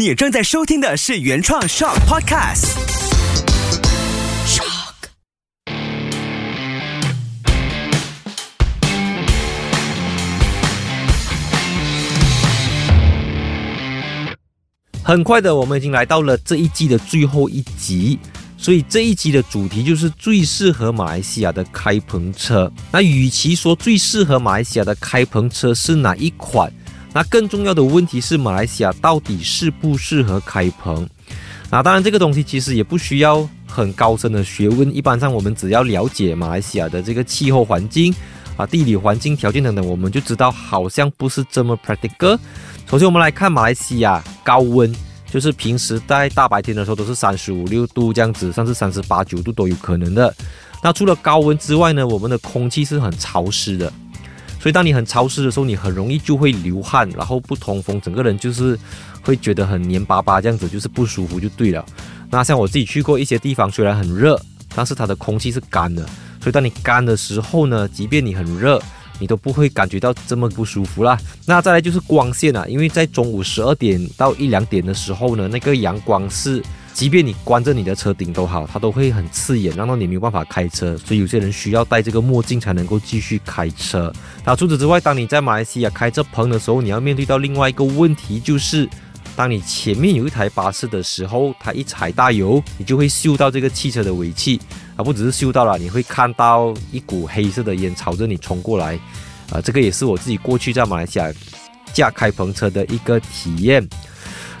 你正在收听的是原创 Shock Podcast。Shock。很快的，我们已经来到了这一季的最后一集，所以这一集的主题就是最适合马来西亚的开篷车。那与其说最适合马来西亚的开篷车是哪一款，那更重要的问题是马来西亚到底适不适合开棚？那当然，这个东西其实也不需要很高深的学问，一般上我们只要了解马来西亚的这个气候环境啊、地理环境条件等等，我们就知道好像不是这么 practical。首先，我们来看马来西亚高温，就是平时在大白天的时候都是三十五六度这样子，甚至三十八九度都有可能的。那除了高温之外呢，我们的空气是很潮湿的，所以当你很潮湿的时候，你很容易就会流汗，然后不通风，整个人就是会觉得很黏巴巴这样子，就是不舒服就对了。那像我自己去过一些地方，虽然很热，但是它的空气是干的，所以当你干的时候呢，即便你很热。你都不会感觉到这么不舒服啦。那再来就是光线啊，因为在中午十二点到一两点的时候呢，那个阳光是，即便你关着你的车顶都好，它都会很刺眼，让到你没有办法开车。所以有些人需要戴这个墨镜才能够继续开车。那除此之外，当你在马来西亚开这棚的时候，你要面对到另外一个问题，就是当你前面有一台巴士的时候，它一踩大油，你就会嗅到这个汽车的尾气。啊，不只是嗅到了，你会看到一股黑色的烟朝着你冲过来，啊，这个也是我自己过去在马来西亚驾开篷车的一个体验。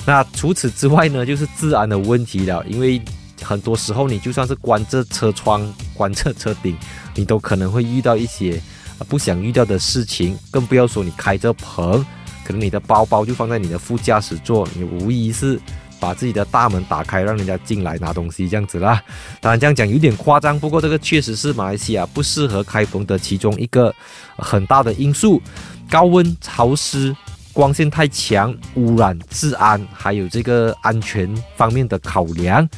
那除此之外呢，就是治安的问题了，因为很多时候你就算是关着车窗、关着车顶，你都可能会遇到一些不想遇到的事情，更不要说你开着棚，可能你的包包就放在你的副驾驶座，你无疑是。把自己的大门打开，让人家进来拿东西，这样子啦。当然这样讲有点夸张，不过这个确实是马来西亚不适合开封的其中一个很大的因素：高温、潮湿、光线太强、污染、治安，还有这个安全方面的考量。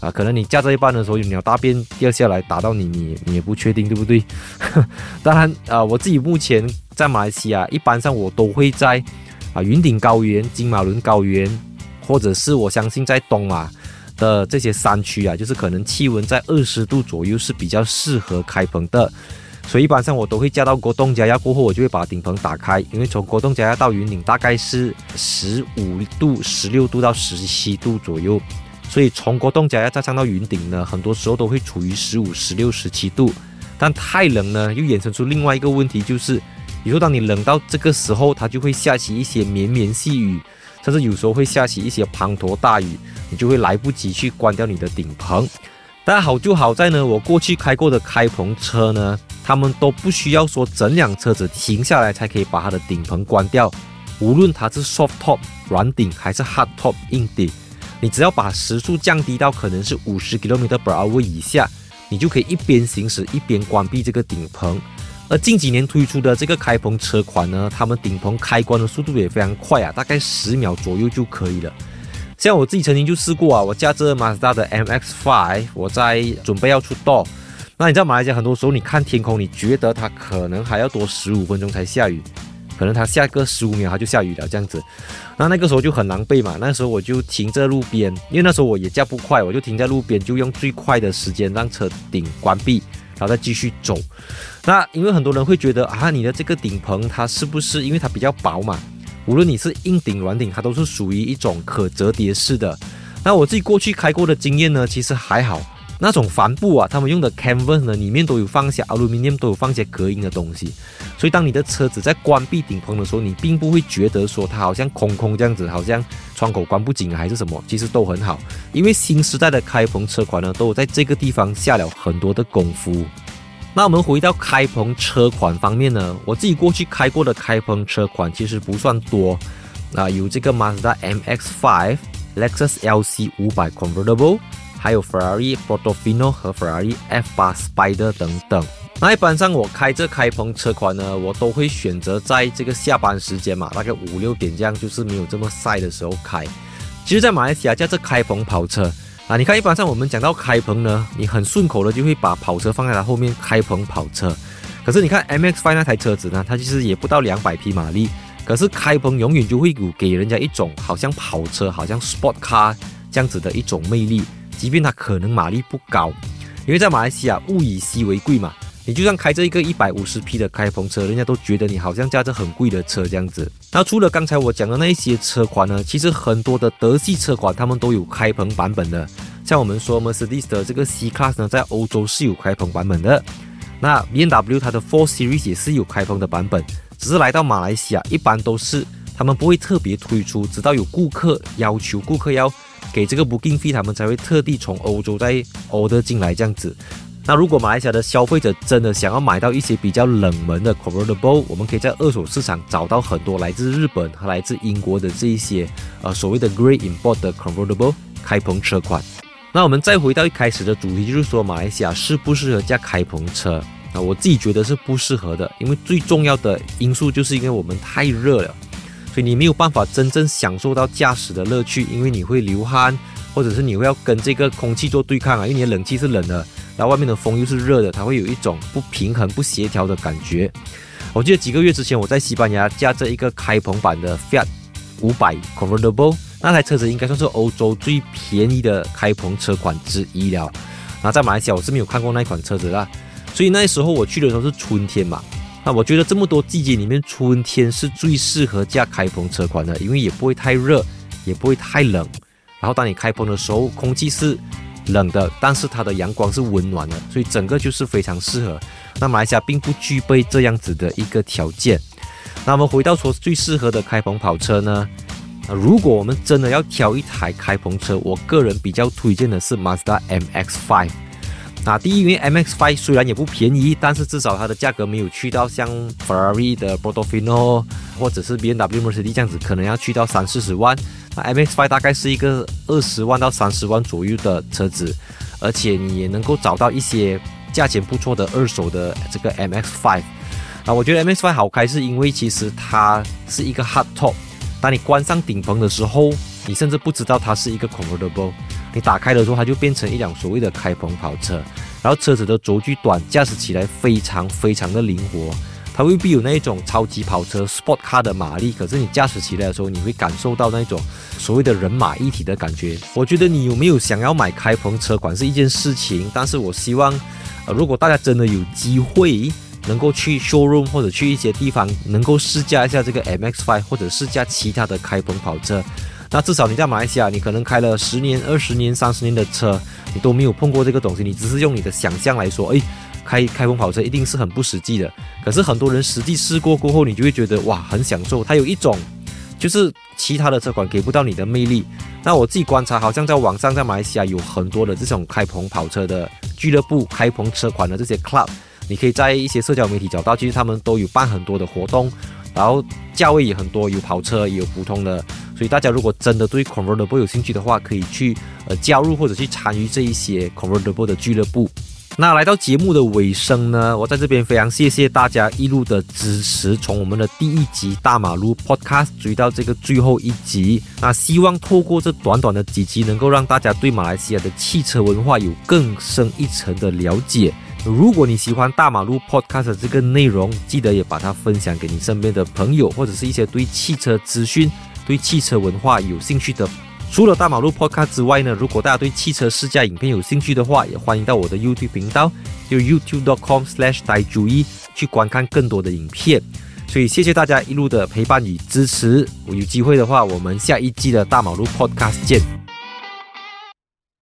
啊，可能你驾着一半的时候有鸟大便掉下来打到你，你你也不确定，对不对？当然，啊，我自己目前在马来西亚，一般上我都会在啊云顶高原、金马伦高原。或者是我相信在东马的这些山区啊，就是可能气温在二十度左右是比较适合开棚的，所以一般上我都会加到国栋加压过后，我就会把顶棚打开，因为从国栋加压到云顶大概是十五度、十六度到十七度左右，所以从国栋加压再上到云顶呢，很多时候都会处于十五、十六、十七度，但太冷呢，又衍生出另外一个问题，就是以后当你冷到这个时候，它就会下起一些绵绵细雨。甚至有时候会下起一些滂沱大雨，你就会来不及去关掉你的顶棚。但好就好在呢，我过去开过的开篷车呢，他们都不需要说整辆车子停下来才可以把它的顶棚关掉。无论它是 soft top 软顶还是 hard top 硬顶，你只要把时速降低到可能是五十 km per hour 以下，你就可以一边行驶一边关闭这个顶棚。而近几年推出的这个开篷车款呢，他们顶棚开关的速度也非常快啊，大概十秒左右就可以了。像我自己曾经就试过啊，我驾着马自达的 MX-5，我在准备要出道。那你知道马来西亚很多时候你看天空，你觉得它可能还要多十五分钟才下雨，可能它下个十五秒它就下雨了这样子。那那个时候就很狼狈嘛，那时候我就停在路边，因为那时候我也驾不快，我就停在路边，就用最快的时间让车顶关闭。然后再继续走，那因为很多人会觉得啊，你的这个顶棚它是不是因为它比较薄嘛？无论你是硬顶软顶，它都是属于一种可折叠式的。那我自己过去开过的经验呢，其实还好。那种帆布啊，他们用的 canvas 呢，里面都有放些 aluminium，都有放些隔音的东西。所以当你的车子在关闭顶棚的时候，你并不会觉得说它好像空空这样子，好像窗口关不紧还是什么，其实都很好。因为新时代的开篷车款呢，都有在这个地方下了很多的功夫。那我们回到开篷车款方面呢，我自己过去开过的开篷车款其实不算多啊，有这个 Mazda MX-5、Lexus LC 500 Convertible。还有 Ferrari Portofino 和 Ferrari F8 Spider 等等。那一般上我开这开篷车款呢，我都会选择在这个下班时间嘛，大概五六点这样，就是没有这么晒的时候开。其实，在马来西亚驾这开篷跑车啊，你看一般上我们讲到开篷呢，你很顺口的就会把跑车放在它后面，开篷跑车。可是你看 MX-5 那台车子呢，它其实也不到两百匹马力，可是开篷永远就会有给人家一种好像跑车、好像 sport car 这样子的一种魅力，即便它可能马力不高，因为在马来西亚物以稀为贵嘛。你就算开着一个一百五十匹的开篷车，人家都觉得你好像驾着很贵的车这样子。那除了刚才我讲的那一些车款呢，其实很多的德系车款他们都有开篷版本的。像我们说 Mercedes 的这个 C Class 呢，在欧洲是有开篷版本的。那 B M W 它的 Four Series 也是有开篷的版本，只是来到马来西亚一般都是他们不会特别推出，直到有顾客要求，顾客要给这个 Booking fee，他们才会特地从欧洲再 order 进来这样子。那如果马来西亚的消费者真的想要买到一些比较冷门的 convertible，我们可以在二手市场找到很多来自日本和来自英国的这一些呃所谓的 great import 的 convertible 开篷车款。那我们再回到一开始的主题，就是说马来西亚适不适合驾开篷车？啊我自己觉得是不适合的，因为最重要的因素就是因为我们太热了，所以你没有办法真正享受到驾驶的乐趣，因为你会流汗，或者是你会要跟这个空气做对抗啊，因为你的冷气是冷的。然后外面的风又是热的，它会有一种不平衡、不协调的感觉。我记得几个月之前，我在西班牙驾着一个开篷版的 Fiat 五百 Convertible，那台车子应该算是欧洲最便宜的开篷车款之一了。然后在马来西亚我是没有看过那款车子啦，所以那时候我去的时候是春天嘛。那我觉得这么多季节里面，春天是最适合驾开篷车款的，因为也不会太热，也不会太冷。然后当你开篷的时候，空气是。冷的，但是它的阳光是温暖的，所以整个就是非常适合。那马来西亚并不具备这样子的一个条件。那我们回到说最适合的开篷跑车呢？如果我们真的要挑一台开篷车，我个人比较推荐的是 Mazda MX-5。那第一，因为 MX-5 虽然也不便宜，但是至少它的价格没有去到像 Ferrari 的 Portofino 或者是 BMW Mercedes 这样子，可能要去到三四十万。那 MX-5 大概是一个二十万到三十万左右的车子，而且你也能够找到一些价钱不错的二手的这个 MX-5。啊，我觉得 MX-5 好开是因为其实它是一个 hard top，当你关上顶棚的时候，你甚至不知道它是一个 convertible。你打开的时候，它就变成一辆所谓的开篷跑车，然后车子的轴距短，驾驶起来非常非常的灵活。它未必有那一种超级跑车 sport car 的马力，可是你驾驶起来的时候，你会感受到那种所谓的人马一体的感觉。我觉得你有没有想要买开篷车款是一件事情，但是我希望，呃，如果大家真的有机会能够去 showroom 或者去一些地方，能够试驾一下这个 MX-5 或者试驾其他的开篷跑车，那至少你在马来西亚，你可能开了十年、二十年、三十年的车，你都没有碰过这个东西，你只是用你的想象来说，哎。开开篷跑车一定是很不实际的，可是很多人实际试过过后，你就会觉得哇，很享受。它有一种就是其他的车款给不到你的魅力。那我自己观察，好像在网上在马来西亚有很多的这种开篷跑车的俱乐部、开篷车款的这些 club，你可以在一些社交媒体找到，其实他们都有办很多的活动，然后价位也很多，有跑车也有普通的。所以大家如果真的对 convertible 有兴趣的话，可以去呃加入或者去参与这一些 convertible 的俱乐部。那来到节目的尾声呢，我在这边非常谢谢大家一路的支持，从我们的第一集大马路 Podcast 追到这个最后一集。那希望透过这短短的几集，能够让大家对马来西亚的汽车文化有更深一层的了解。如果你喜欢大马路 Podcast 这个内容，记得也把它分享给你身边的朋友，或者是一些对汽车资讯、对汽车文化有兴趣的。除了大马路 Podcast 之外呢，如果大家对汽车试驾影片有兴趣的话，也欢迎到我的 YouTube 频道，就 YouTube.com/slash 呆主意去观看更多的影片。所以谢谢大家一路的陪伴与支持。有机会的话，我们下一季的大马路 Podcast 见。